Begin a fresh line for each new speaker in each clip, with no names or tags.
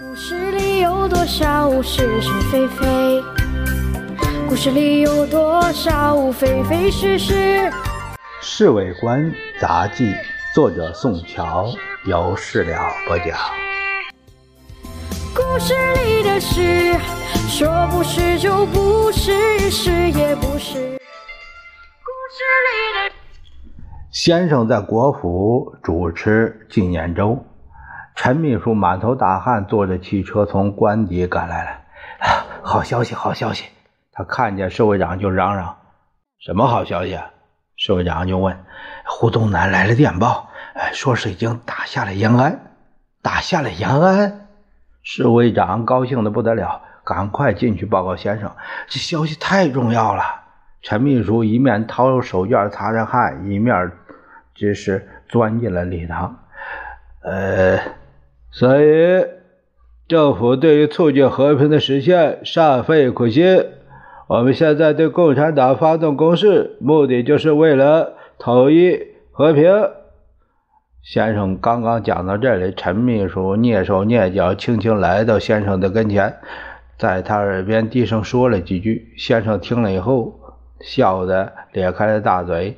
故事里有多少是是非非？故事里有多少非非是是？
《侍卫官杂记》作者宋乔，由事了播讲。
故事里的事，说不是就不是，是也不是。故事里的
先生在国府主持纪念周，陈秘书满头大汗，坐着汽车从官邸赶来了。啊，好消息，好消息！他看见侍卫长就嚷嚷：“什么好消息？”侍卫长就问：“胡宗南来了电报，哎，说是已经打下了延安，打下了延安。”侍卫长高兴的不得了，赶快进去报告先生，这消息太重要了。陈秘书一面掏手绢擦着汗，一面只是钻进了礼堂。呃，所以政府对于促进和平的实现煞费苦心。我们现在对共产党发动攻势，目的就是为了统一和平。先生刚刚讲到这里，陈秘书蹑手蹑脚，轻轻来到先生的跟前，在他耳边低声说了几句。先生听了以后，笑得咧开了大嘴，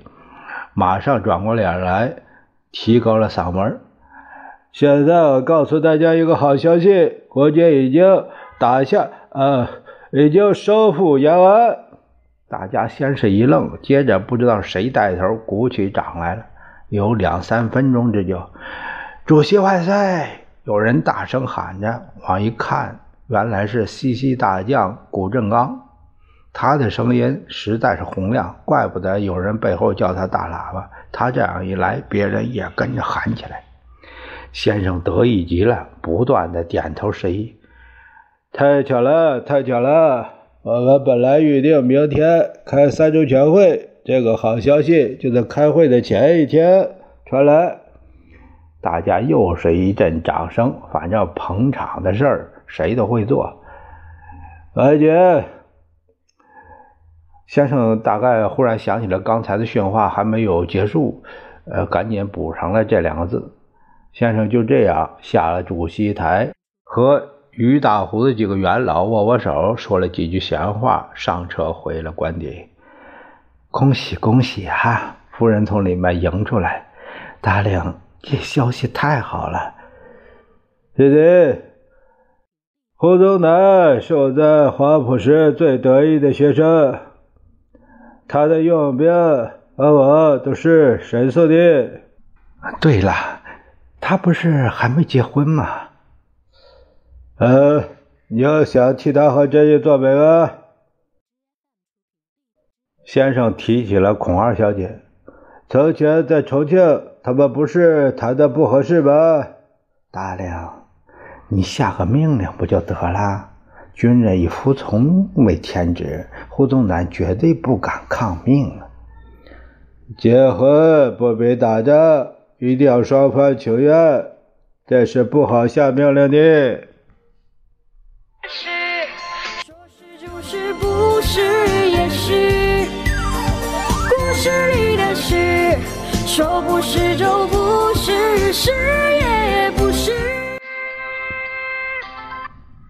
马上转过脸来，提高了嗓门：“现在我告诉大家一个好消息，国军已经打下，呃。”已经收复延安，大家先是一愣，接着不知道谁带头鼓起掌来了。有两三分钟之久，主席万岁！有人大声喊着，往一看，原来是西西大将谷正刚。他的声音实在是洪亮，怪不得有人背后叫他大喇叭。他这样一来，别人也跟着喊起来。先生得意极了，不断的点头示意。太巧了，太巧了！我们本来预定明天开三中全会，这个好消息就在开会的前一天传来。大家又是一阵掌声。反正捧场的事儿谁都会做。白姐，先生大概忽然想起了刚才的训话还没有结束，呃，赶紧补上了这两个字。先生就这样下了主席台和。于大胡子几个元老握握手，说了几句闲话，上车回了官邸。恭喜恭喜啊！夫人从里面迎出来，大令，这消息太好了。弟弟，胡宗南是我在华普时最得意的学生，他的用兵和我都是神速的。对了，他不是还没结婚吗？呃，你要想替他和珍妮做媒吗？先生提起了孔二小姐，从前在重庆，他们不是谈的不合适吗？大亮，你下个命令不就得了？军人以服从为天职，胡宗南绝对不敢抗命啊！结婚不比打仗，一定要双方情愿，这是不好下命令的。
是说“是”就是“不是也是，故事里的事，说不是就不是，是。